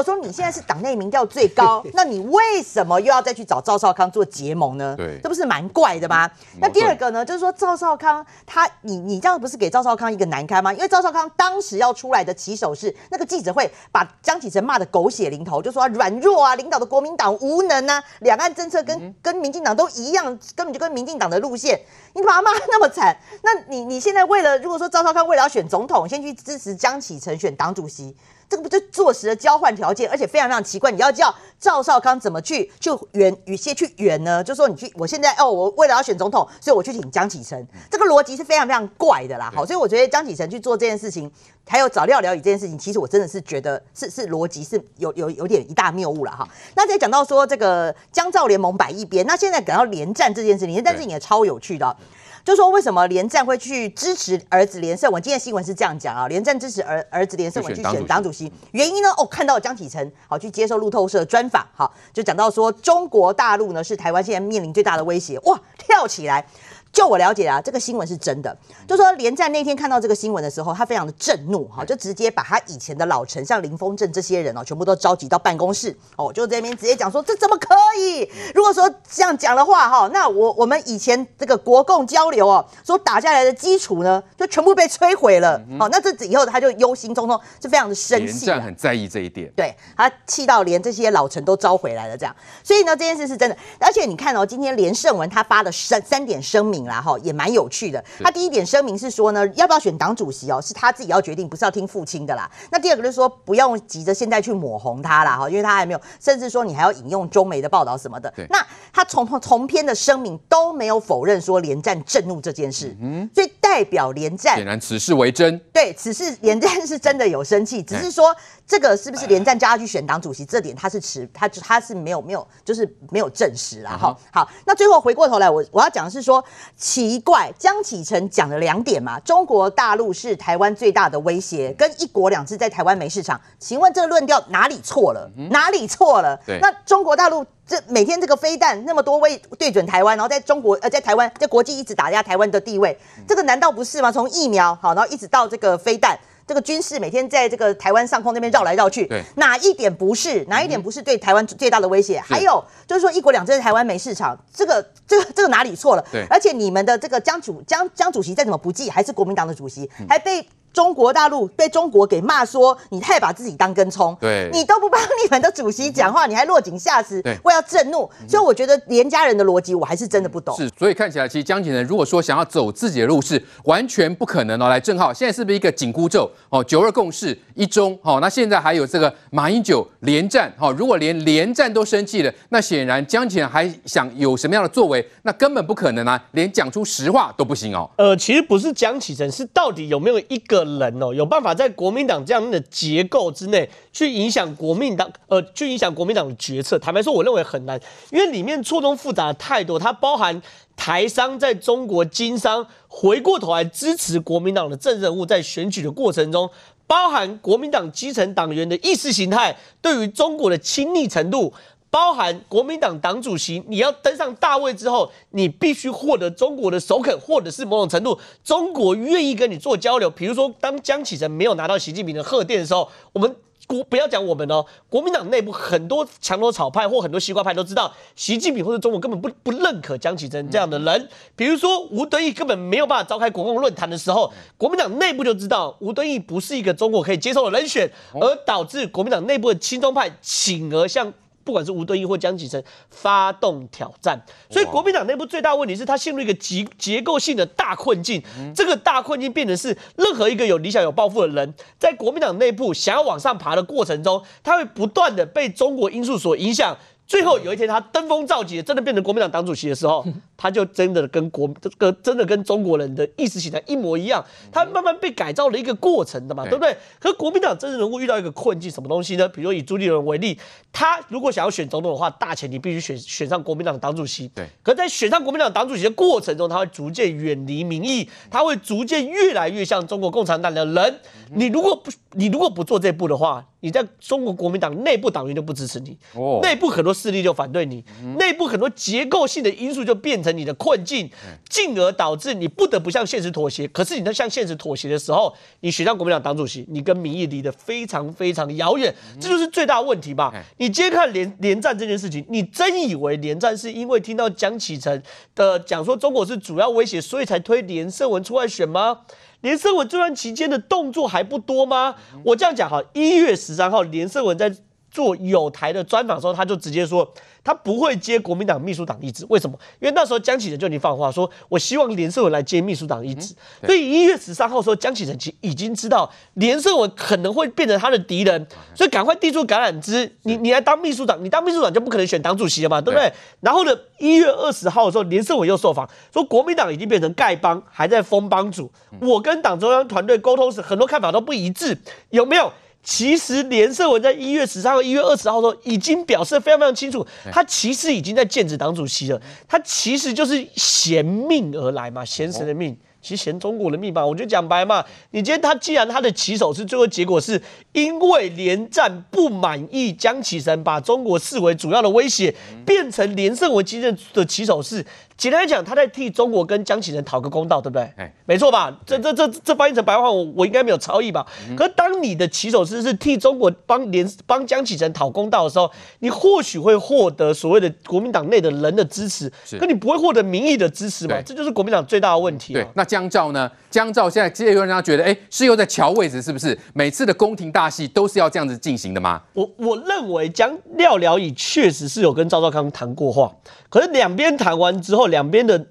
果说你现在是党内民调最高，那你为什么又要再去找赵少康做结盟呢？对，这不是蛮怪的吗？那第二个呢，就是说赵少康他，你你这样不是给赵少康一个难堪吗？因为赵少康当时要出来的起手是，那个记者会把江启臣骂的狗血淋头，就说他软弱啊，领导的国民党无能啊，两岸政策跟跟民进党都一样，根本就跟民进党的路线，你把他骂那么惨，那你你现在为了如果说赵少康为了要选总统，先去支持江启臣选党主席。这个不就坐实了交换条件，而且非常非常奇怪。你要叫赵少康怎么去就圆与些去圆呢？就说你去，我现在哦，我为了要选总统，所以我去请江启臣。这个逻辑是非常非常怪的啦。好，所以我觉得江启臣去做这件事情，还有找廖了宇这件事情，其实我真的是觉得是是逻辑是有有有点一大谬误了哈。那再讲到说这个江赵联盟摆一边，那现在讲到连战这件事情，连战这件事情也超有趣的。就说为什么连战会去支持儿子连胜文？今天新闻是这样讲啊，连战支持儿儿子连胜文去选党主席，原因呢？哦，看到江启臣好去接受路透社专访，好就讲到说中国大陆呢是台湾现在面临最大的威胁，哇，跳起来。就我了解啊，这个新闻是真的。就说连战那天看到这个新闻的时候，他非常的震怒哈，就直接把他以前的老臣，像林峰正这些人哦，全部都召集到办公室哦，就在那边直接讲说，这怎么可以？如果说这样讲的话哈，那我我们以前这个国共交流哦，所打下来的基础呢，就全部被摧毁了。好，那这以后他就忧心忡忡，是非常的生气。连战很在意这一点，对，他气到连这些老臣都召回来了这样。所以呢，这件事是真的。而且你看哦，今天连胜文他发了三三点声明啦哈，也蛮有。趣的，他第一点声明是说呢，要不要选党主席哦，是他自己要决定，不是要听父亲的啦。那第二个就是说，不用急着现在去抹红他啦，哈，因为他还没有，甚至说你还要引用中媒的报道什么的。那他从从篇的声明都没有否认说连战震怒这件事，嗯，所以代表连战显然此事为真。对，此事连战是真的有生气，只是说这个是不是连战叫他去选党主席，这点他是持他他是没有没有就是没有证实啦。哈。好，那最后回过头来，我我要讲的是说奇怪。江启臣讲了两点嘛，中国大陆是台湾最大的威胁，跟一国两制在台湾没市场。请问这个论调哪里错了？哪里错了？对，那中国大陆这每天这个飞弹那么多位对准台湾，然后在中国呃在台湾在国际一直打压台湾的地位，这个难道不是吗？从疫苗好，然后一直到这个飞弹。这个军事每天在这个台湾上空那边绕来绕去，哪一点不是？哪一点不是对台湾最大的威胁？嗯、还有就是说，一国两制在台湾没市场，这个这个这个哪里错了？对，而且你们的这个江主江江主席再怎么不济，还是国民党的主席，嗯、还被。中国大陆被中国给骂说，你太把自己当根葱，对，你都不帮你们的主席讲话，你还落井下石，对，我要震怒，所以我觉得连家人的逻辑我还是真的不懂。是，所以看起来其实江启臣如果说想要走自己的路，是完全不可能哦。来，正浩，现在是不是一个紧箍咒哦？九二共识一中，哦，那现在还有这个马英九连战，哦，如果连连战都生气了，那显然江启臣还想有什么样的作为，那根本不可能啊，连讲出实话都不行哦。呃，其实不是江启臣，是到底有没有一个的人哦，有办法。在国民党这样的结构之内去影响国民党，呃，去影响国民党的决策。坦白说，我认为很难，因为里面错综复杂的太多。它包含台商在中国经商，回过头来支持国民党的政治人物，在选举的过程中，包含国民党基层党员的意识形态对于中国的亲昵程度。包含国民党党主席，你要登上大位之后，你必须获得中国的首肯，或者是某种程度中国愿意跟你做交流。比如说，当江启臣没有拿到习近平的贺电的时候，我们国不要讲我们哦，国民党内部很多墙头草派或很多西瓜派都知道，习近平或者中国根本不不认可江启臣这样的人。比如说吴敦义根本没有办法召开国共论坛的时候，国民党内部就知道吴敦义不是一个中国可以接受的人选，而导致国民党内部的亲中派请而向。不管是吴敦义或江启臣发动挑战，所以国民党内部最大问题是他陷入一个结结构性的大困境。这个大困境变成是任何一个有理想、有抱负的人，在国民党内部想要往上爬的过程中，他会不断的被中国因素所影响。最后有一天，他登峰造极，真的变成国民党党主席的时候，他就真的跟国这个真的跟中国人的意识形态一模一样，他慢慢被改造了一个过程的嘛，对不对？可是国民党政治人物遇到一个困境，什么东西呢？比如说以朱立伦为例，他如果想要选总统的话，大前提必须选选上国民党党主席。对。可在选上国民党党主席的过程中，他会逐渐远离民意，他会逐渐越来越像中国共产党的人。你如果不你如果不做这步的话，你在中国国民党内部党员就不支持你，哦，内部很多势力就反对你，嗯、内部很多结构性的因素就变成你的困境，进而导致你不得不向现实妥协。可是你在向现实妥协的时候，你选上国民党党主席，你跟民意离得非常非常遥远，这就是最大的问题吧？你今天看连连战这件事情，你真以为连战是因为听到江启臣的讲说中国是主要威胁，所以才推连胜文出来选吗？连胜文这段期间的动作还不多吗？我这样讲哈，一月十三号，连胜文在做有台的专访的时候，他就直接说。他不会接国民党秘书长一职，为什么？因为那时候江启臣就已经放话说，我希望连胜文来接秘书长一职。嗯、所以一月十三号的时候，江启臣其实已经知道连胜文可能会变成他的敌人，所以赶快递出橄榄枝，你你来当秘书长，你当秘书长就不可能选党主席了嘛，对不对？对，然后呢，一月二十号的时候，连胜文又受访说，国民党已经变成丐帮，还在封帮主。我跟党中央团队沟通时，很多看法都不一致，有没有？其实连胜文在一月十三号、一月二十号的时候已经表示非常非常清楚，他其实已经在剑指党主席了，他其实就是衔命而来嘛，嫌谁的命？其实嫌中国的命吧。我就讲白嘛，你今天他既然他的起手是最后结果是因为连战不满意江启臣把中国视为主要的威胁，变成连胜文今天的起手式。简单来讲，他在替中国跟江启臣讨个公道，对不对？哎，没错吧？这这这这翻译成白话，我我应该没有超译吧？嗯、可是当你的起手式是替中国帮连帮江启臣讨公道的时候，你或许会获得所谓的国民党内的人的支持，可你不会获得民意的支持嘛？对这就是国民党最大的问题。对，那江照呢？江照现在这些人家觉得，哎，是又在瞧位置，是不是？每次的宫廷大戏都是要这样子进行的吗？我我认为江廖了以确实是有跟赵少康谈过话。可是两边谈完之后，两边的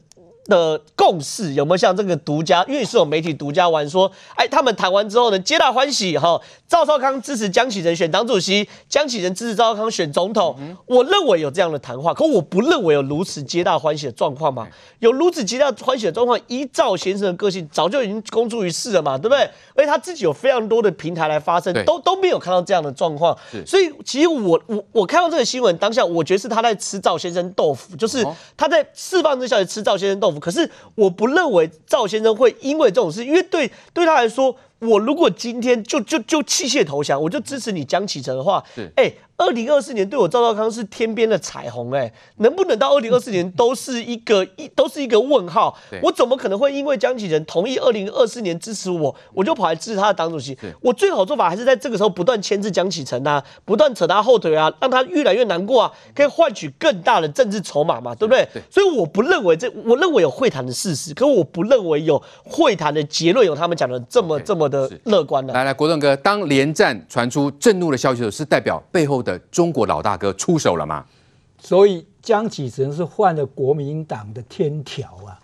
的共识有没有像这个独家？因为是有媒体独家玩说，哎，他们谈完之后呢，皆大欢喜哈。赵少康支持江启臣选党主席，江启臣支持赵少康选总统。嗯、我认为有这样的谈话，可我不认为有如此皆大欢喜的状况嘛。有如此皆大欢喜的状况，依赵先生的个性，早就已经公诸于世了嘛，对不对？而且他自己有非常多的平台来发声，都都没有看到这样的状况。是所以其实我我我看到这个新闻当下，我觉得是他在吃赵先生豆腐，就是他在释放这消息吃赵先生豆腐。可是我不认为赵先生会因为这种事，因为对对他来说。我如果今天就就就弃械投降，我就支持你江启臣的话，哎二零二四年对我赵少康是天边的彩虹哎、欸，能不能到二零二四年都是一个 一都是一个问号？我怎么可能会因为江启臣同意二零二四年支持我，我就跑来支持他的党主席？我最好做法还是在这个时候不断牵制江启臣啊，不断扯他后腿啊，让他越来越难过啊，可以换取更大的政治筹码嘛，对不对？对所以我不认为这，我认为有会谈的事实，可我不认为有会谈的结论有他们讲的这么这么的乐观的。来来，国栋哥，当连战传出震怒的消息的时候，是代表背后的。中国老大哥出手了吗？所以江启臣是犯了国民党的天条啊！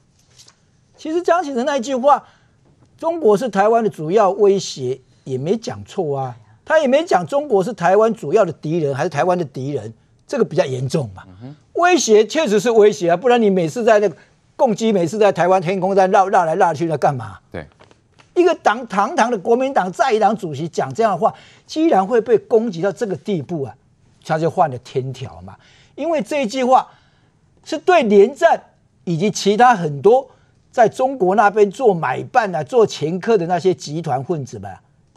其实江启臣那一句话“中国是台湾的主要威胁”也没讲错啊，他也没讲中国是台湾主要的敌人还是台湾的敌人，这个比较严重嘛。嗯、威胁确实是威胁啊，不然你每次在那个共机，每次在台湾天空在绕绕来绕去那干嘛？对。一个党堂堂的国民党在野党主席讲这样的话，居然会被攻击到这个地步啊，他就犯了天条嘛。因为这一句话是对连战以及其他很多在中国那边做买办啊、做掮客的那些集团混子们，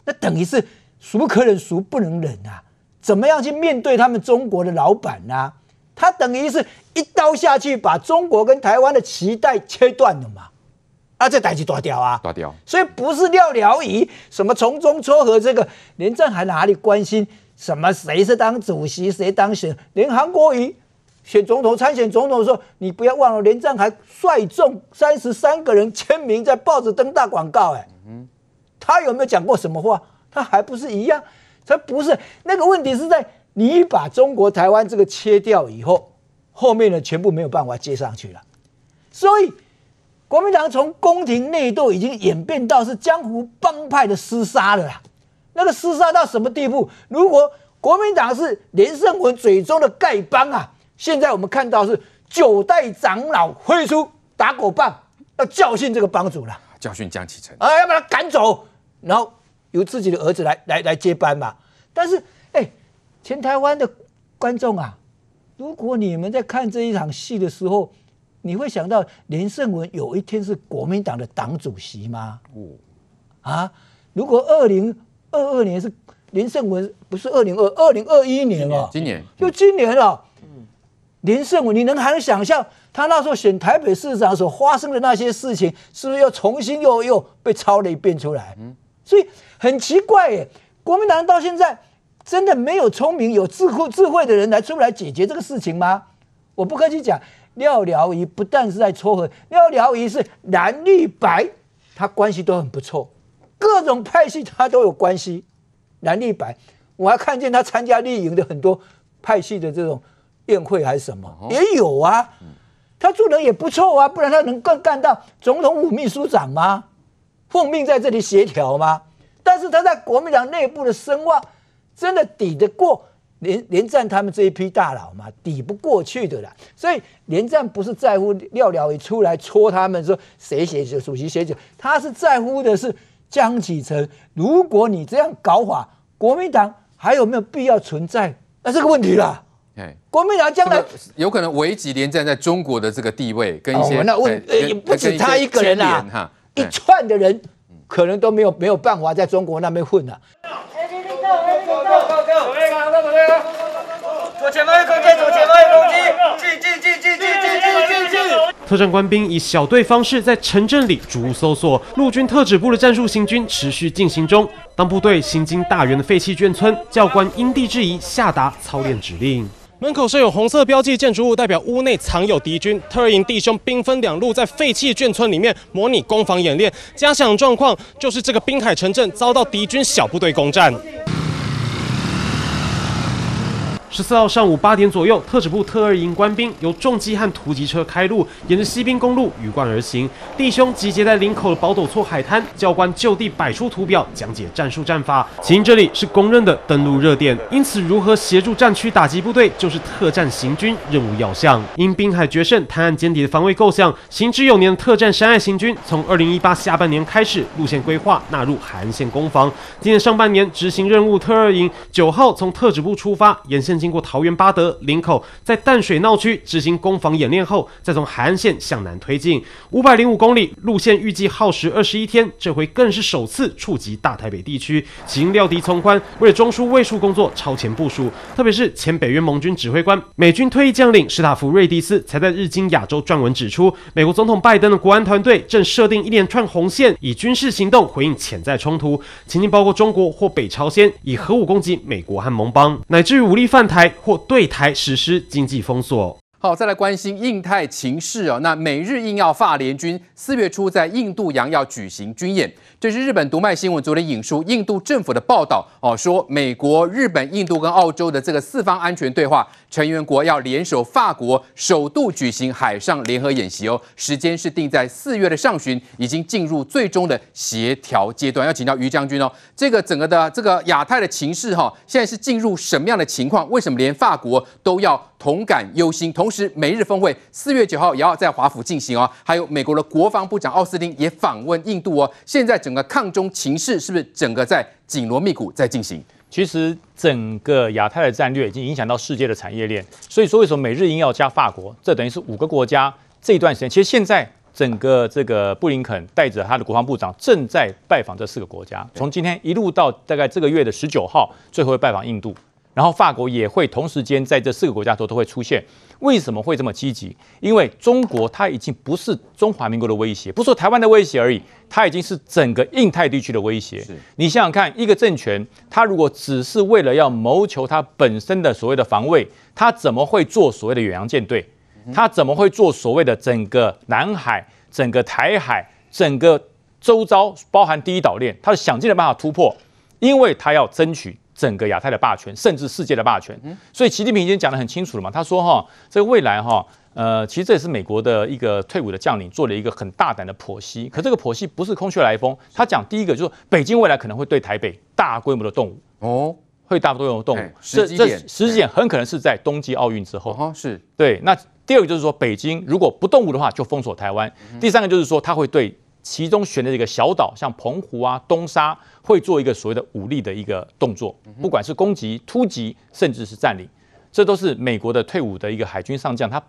那等于是孰不可忍、孰不能忍啊？怎么样去面对他们中国的老板呢、他等于是一刀下去，把中国跟台湾的脐带切断了嘛。啊，这代志大掉啊，大掉，所以不是廖了仪什么从中撮合，这个连战还哪里关心什么谁是当主席谁当选？连韩国瑜选总统参选总统的时候，你不要忘了，连战还率众三十三个人签名在报纸登大广告，哎，他有没有讲过什么话？他还不是一样？他不是那个问题是在你把中国台湾这个切掉以后，后面的全部没有办法接上去了，所以。国民党从宫廷内斗已经演变到是江湖帮派的厮杀了啦，那个厮杀到什么地步？如果国民党是连胜文嘴中的丐帮啊，现在我们看到是九代长老挥出打狗棒，要教训这个帮主了，教训江启臣啊，要把他赶走，然后由自己的儿子来来来接班嘛。但是，哎，全台湾的观众啊，如果你们在看这一场戏的时候，你会想到连胜文有一天是国民党的党主席吗？哦，啊，如果二零二二年是连胜文，不是二零二二零二一年哦，今年就今年了。连胜文，你能还能想象他那时候选台北市长所发生的那些事情，是不是又重新又又被抄了一遍出来？所以很奇怪耶，国民党到现在真的没有聪明、有智慧、智慧的人来出来解决这个事情吗？我不客气讲，廖了仪不但是在撮合，廖了仪是蓝绿白，他关系都很不错，各种派系他都有关系。蓝绿白，我还看见他参加绿营的很多派系的这种。宴会还是什么也有啊，他做人也不错啊，不然他能干干到总统府秘书长吗？奉命在这里协调吗？但是他在国民党内部的声望，真的抵得过连连战他们这一批大佬嘛？抵不过去的啦。所以连战不是在乎廖了一出来戳他们说谁写就主席写酒，他是在乎的是江启臣。如果你这样搞法，国民党还有没有必要存在？那这个问题啦。国民党将来有可能危及连战在中国的这个地位，跟一些、哦、那问也不止他一个人啦、啊，一串的人可能都没有没有办法在中国那边混了、啊。左前方有攻击，左前方有攻击，进进进进进进进进特战官兵以小队方式在城镇里逐屋搜索，陆军特指部的战术行军持续进行中。当部队行经大员的废弃眷村，教官因地制宜下达操练指令。门口设有红色标记建筑物，代表屋内藏有敌军。特营弟兄兵分两路，在废弃眷村里面模拟攻防演练。假想状况就是这个滨海城镇遭到敌军小部队攻占。十四号上午八点左右，特指部特二营官兵由重机和突击车开路，沿着西滨公路鱼贯而行。弟兄集结在林口的宝斗厝海滩，教官就地摆出图表，讲解战术战法。其因这里是公认的登陆热点，因此如何协助战区打击部队，就是特战行军任务要项。因滨海决胜、滩岸歼敌的防卫构想，行之有年的特战山隘行军，从二零一八下半年开始路线规划纳入海岸线攻防。今年上半年执行任务，特二营九号从特指部出发，沿线。经过桃园八德、林口，在淡水闹区执行攻防演练后，再从海岸线向南推进五百零五公里路线，预计耗时二十一天。这回更是首次触及大台北地区，其因料敌从宽，为了中枢卫戍工作超前部署。特别是前北约盟军指挥官、美军退役将领史塔夫·瑞迪斯，才在日经亚洲撰文指出，美国总统拜登的国安团队正设定一连串红线，以军事行动回应潜在冲突，情境包括中国或北朝鲜以核武攻击美国和盟邦，乃至于武力犯台或对台实施经济封锁。好，再来关心印太情势哦。那美日印澳法联军四月初在印度洋要举行军演，这是日本读卖新闻昨天引述印度政府的报道哦，说美国、日本、印度跟澳洲的这个四方安全对话成员国要联手法国首度举行海上联合演习哦，时间是定在四月的上旬，已经进入最终的协调阶段。要请教于将军哦，这个整个的这个亚太的情势哈，现在是进入什么样的情况？为什么连法国都要同感忧心？同时，美日峰会四月九号也要在华府进行哦。还有美国的国防部长奥斯汀也访问印度哦。现在整个抗中情势是不是整个在紧锣密鼓在进行？其实整个亚太的战略已经影响到世界的产业链。所以说，为什么美日英要加法国？这等于是五个国家这一段时间。其实现在整个这个布林肯带着他的国防部长正在拜访这四个国家，从今天一路到大概这个月的十九号，最后会拜访印度。然后法国也会同时间在这四个国家都都会出现。为什么会这么积极？因为中国它已经不是中华民国的威胁，不是说台湾的威胁而已，它已经是整个印太地区的威胁。你想想看，一个政权，它如果只是为了要谋求它本身的所谓的防卫，它怎么会做所谓的远洋舰队？它怎么会做所谓的整个南海、整个台海、整个周遭包含第一岛链？它是想尽了办法突破，因为它要争取。整个亚太的霸权，甚至世界的霸权，所以习近平已经讲得很清楚了嘛。他说哈，这个未来哈，呃，其实这也是美国的一个退伍的将领做了一个很大胆的剖析。可这个剖析不是空穴来风，他讲第一个就是北京未来可能会对台北大规模的动武哦，会大规模的动武。这这时机点很可能是在冬季奥运之后。哦，是对。那第二个就是说，北京如果不动武的话，就封锁台湾。第三个就是说，他会对。其中选的一个小岛，像澎湖啊、东沙，会做一个所谓的武力的一个动作，不管是攻击、突击，甚至是占领，这都是美国的退伍的一个海军上将他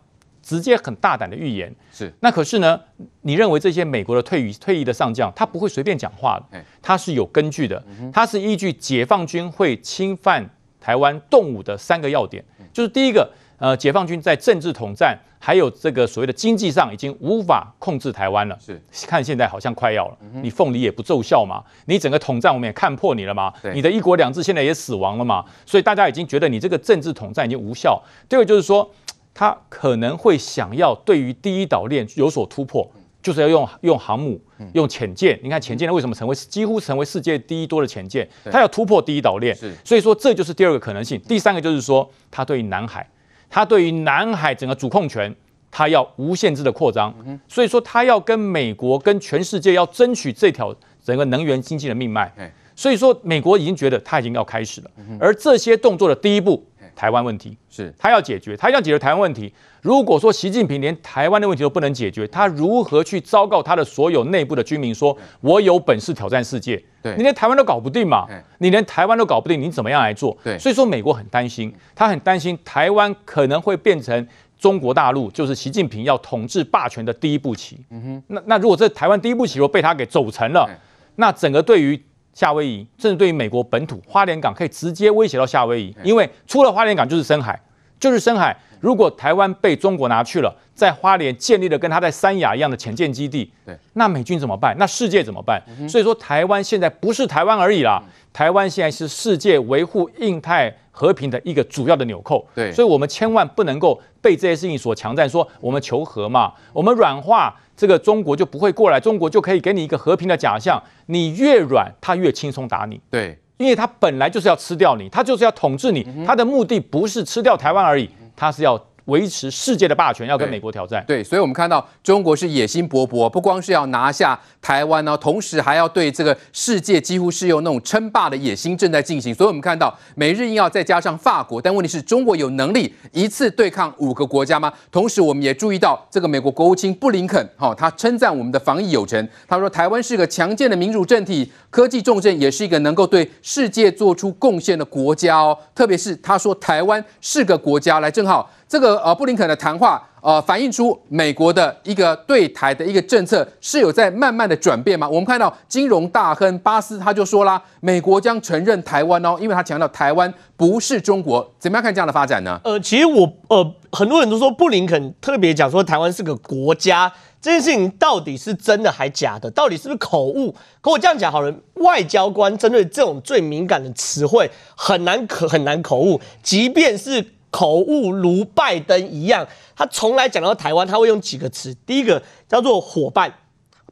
直接很大胆的预言。是，那可是呢，你认为这些美国的退役退役的上将，他不会随便讲话的，他是有根据的，他是依据解放军会侵犯台湾动武的三个要点，就是第一个，呃，解放军在政治统战。还有这个所谓的经济上已经无法控制台湾了，是看现在好像快要了。你凤梨也不奏效嘛，你整个统战我们也看破你了嘛，你的一国两制现在也死亡了嘛，所以大家已经觉得你这个政治统战已经无效。第二个就是说，他可能会想要对于第一岛链有所突破，就是要用用航母、用潜舰。你看潜舰为什么成为几乎成为世界第一多的潜舰？它要突破第一岛链，所以说这就是第二个可能性。第三个就是说，它对于南海。他对于南海整个主控权，他要无限制的扩张，所以说他要跟美国、跟全世界要争取这条整个能源经济的命脉。所以说美国已经觉得他已经要开始了，而这些动作的第一步，台湾问题是他要解决，他要解决台湾问题。如果说习近平连台湾的问题都不能解决，他如何去昭告他的所有内部的居民说，我有本事挑战世界？对，你连台湾都搞不定嘛？你连台湾都搞不定，你怎么样来做？对，所以说美国很担心，他很担心台湾可能会变成中国大陆，就是习近平要统治霸权的第一步棋。嗯哼，那那如果这台湾第一步棋如果被他给走成了，那整个对于夏威夷，甚至对于美国本土花莲港，可以直接威胁到夏威夷，因为出了花莲港就是深海，就是深海。如果台湾被中国拿去了，在花莲建立了跟他在三亚一样的潜舰基地，对，那美军怎么办？那世界怎么办？所以说，台湾现在不是台湾而已啦，台湾现在是世界维护印太和平的一个主要的纽扣。对，所以我们千万不能够被这些事情所强占，说我们求和嘛，我们软化。这个中国就不会过来，中国就可以给你一个和平的假象。你越软，他越轻松打你。对，因为他本来就是要吃掉你，他就是要统治你，他的目的不是吃掉台湾而已，他是要。维持世界的霸权，要跟美国挑战。对，所以，我们看到中国是野心勃勃，不光是要拿下台湾呢，同时还要对这个世界几乎是用那种称霸的野心正在进行。所以，我们看到美日印澳再加上法国，但问题是中国有能力一次对抗五个国家吗？同时，我们也注意到这个美国国务卿布林肯，哈，他称赞我们的防疫有成，他说台湾是个强健的民主政体，科技重镇，也是一个能够对世界做出贡献的国家哦。特别是他说台湾是个国家，来，正好。这个呃，布林肯的谈话，呃，反映出美国的一个对台的一个政策是有在慢慢的转变吗？我们看到金融大亨巴斯他就说啦，美国将承认台湾哦，因为他强调台湾不是中国。怎么样看这样的发展呢？呃，其实我呃，很多人都说布林肯特别讲说台湾是个国家，这件事情到底是真的还假的？到底是不是口误？可我这样讲好了，外交官针对这种最敏感的词汇很难可很难口误，即便是。口误如拜登一样，他从来讲到台湾，他会用几个词。第一个叫做伙伴，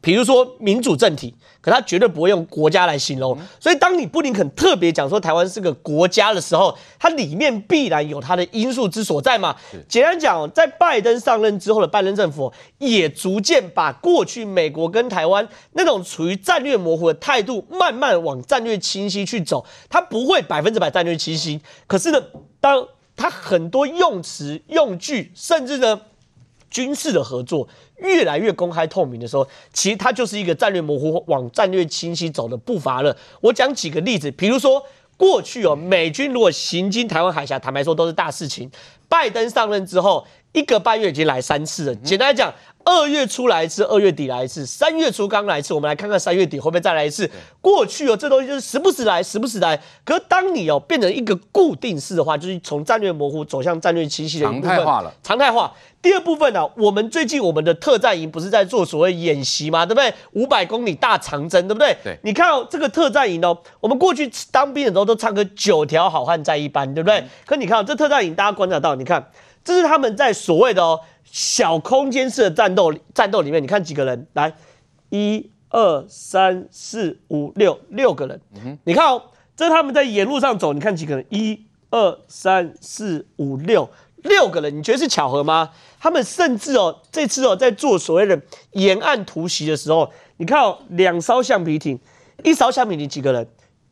比如说民主政体，可他绝对不会用国家来形容。所以，当你布林肯特别讲说台湾是个国家的时候，它里面必然有它的因素之所在嘛。简单讲，在拜登上任之后的拜登政府，也逐渐把过去美国跟台湾那种处于战略模糊的态度，慢慢往战略清晰去走。他不会百分之百战略清晰，可是呢，当它很多用词用句，甚至呢，军事的合作越来越公开透明的时候，其实它就是一个战略模糊往战略清晰走的步伐了。我讲几个例子，比如说过去哦，美军如果行经台湾海峡，坦白说都是大事情。拜登上任之后，一个半月已经来三次了。简单来讲。二月初来一次，二月底来一次，三月初刚来一次。我们来看看三月底会不会再来一次。过去哦，这东西就是时不时来，时不时来。可是当你哦变成一个固定式的话，就是从战略模糊走向战略清晰的一部分，常态化了。常态化。第二部分呢、啊，我们最近我们的特战营不是在做所谓演习嘛？对不对？五百公里大长征，对不对？对。你看哦，这个特战营哦，我们过去当兵的时候都唱歌“九条好汉在一班”，对不对？嗯、可你看、哦、这特战营，大家观察到，你看这是他们在所谓的哦。小空间式的战斗，战斗里面，你看几个人？来，一二三四五六，六个人。你看哦，这是他们在沿路上走，你看几个人？一二三四五六，六个人。你觉得是巧合吗？他们甚至哦，这次哦，在做所谓的沿岸突袭的时候，你看哦，两艘橡皮艇，一艘橡皮艇几个人？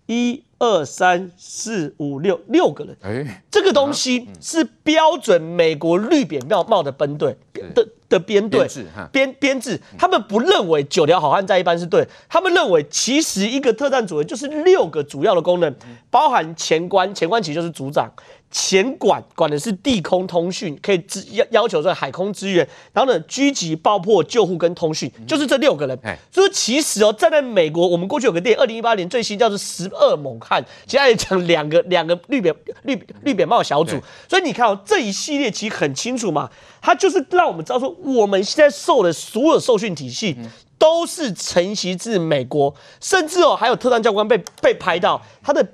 一。二三四五六六个人，哎，这个东西是标准美国绿扁帽帽的分队的的编队编编制，他们不认为九条好汉在一般是对，他们认为其实一个特战组员就是六个主要的功能，包含前官，前官其实就是组长，前管管的是地空通讯，可以支要要求这海空支援，然后呢，狙击、爆破、救护跟通讯，就是这六个人。所以其实哦，站在美国，我们过去有个电影，二零一八年最新叫做《十二猛汉》，其实也讲两个 两个绿扁绿绿扁帽小组。所以你看哦，这一系列其实很清楚嘛，它就是让我们知道说，我们现在受的所有受训体系都是承袭自美国，甚至哦，还有特战教官被被拍到他的。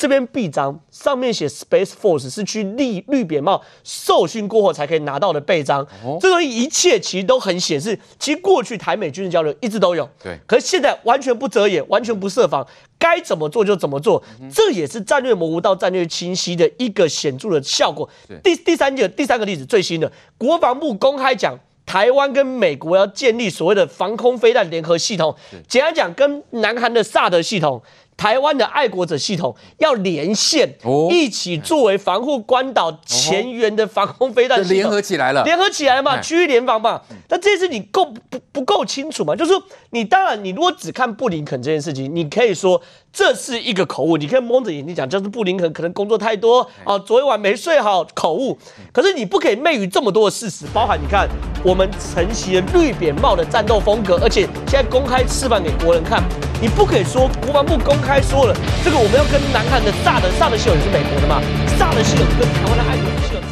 这边臂章上面写 Space Force 是去绿绿扁帽受训过后才可以拿到的臂章，哦、这个一切其实都很显示，其实过去台美军事交流一直都有，对，可是现在完全不遮掩，完全不设防，该怎么做就怎么做，嗯、这也是战略模糊到战略清晰的一个显著的效果。第第三个第三个例子，最新的。国防部公开讲，台湾跟美国要建立所谓的防空飞弹联合系统，简单讲，跟南韩的萨德系统。台湾的爱国者系统要连线，一起作为防护关岛前沿的防空飞弹，联合起来了，联合起来嘛，区域联防嘛。那这次你够不不够清楚嘛？就是说，你当然，你如果只看布林肯这件事情，你可以说这是一个口误，你可以蒙着眼睛讲，就是布林肯可能工作太多啊，昨天晚没睡好，口误。可是你不可以昧于这么多的事实，包含你看我们承袭了绿扁帽的战斗风格，而且现在公开示范给国人看，你不可以说国防部公开。说了，这个我们要跟南韩的萨德萨德系统也是美国的嘛？萨德系统跟台湾的爱国者系统。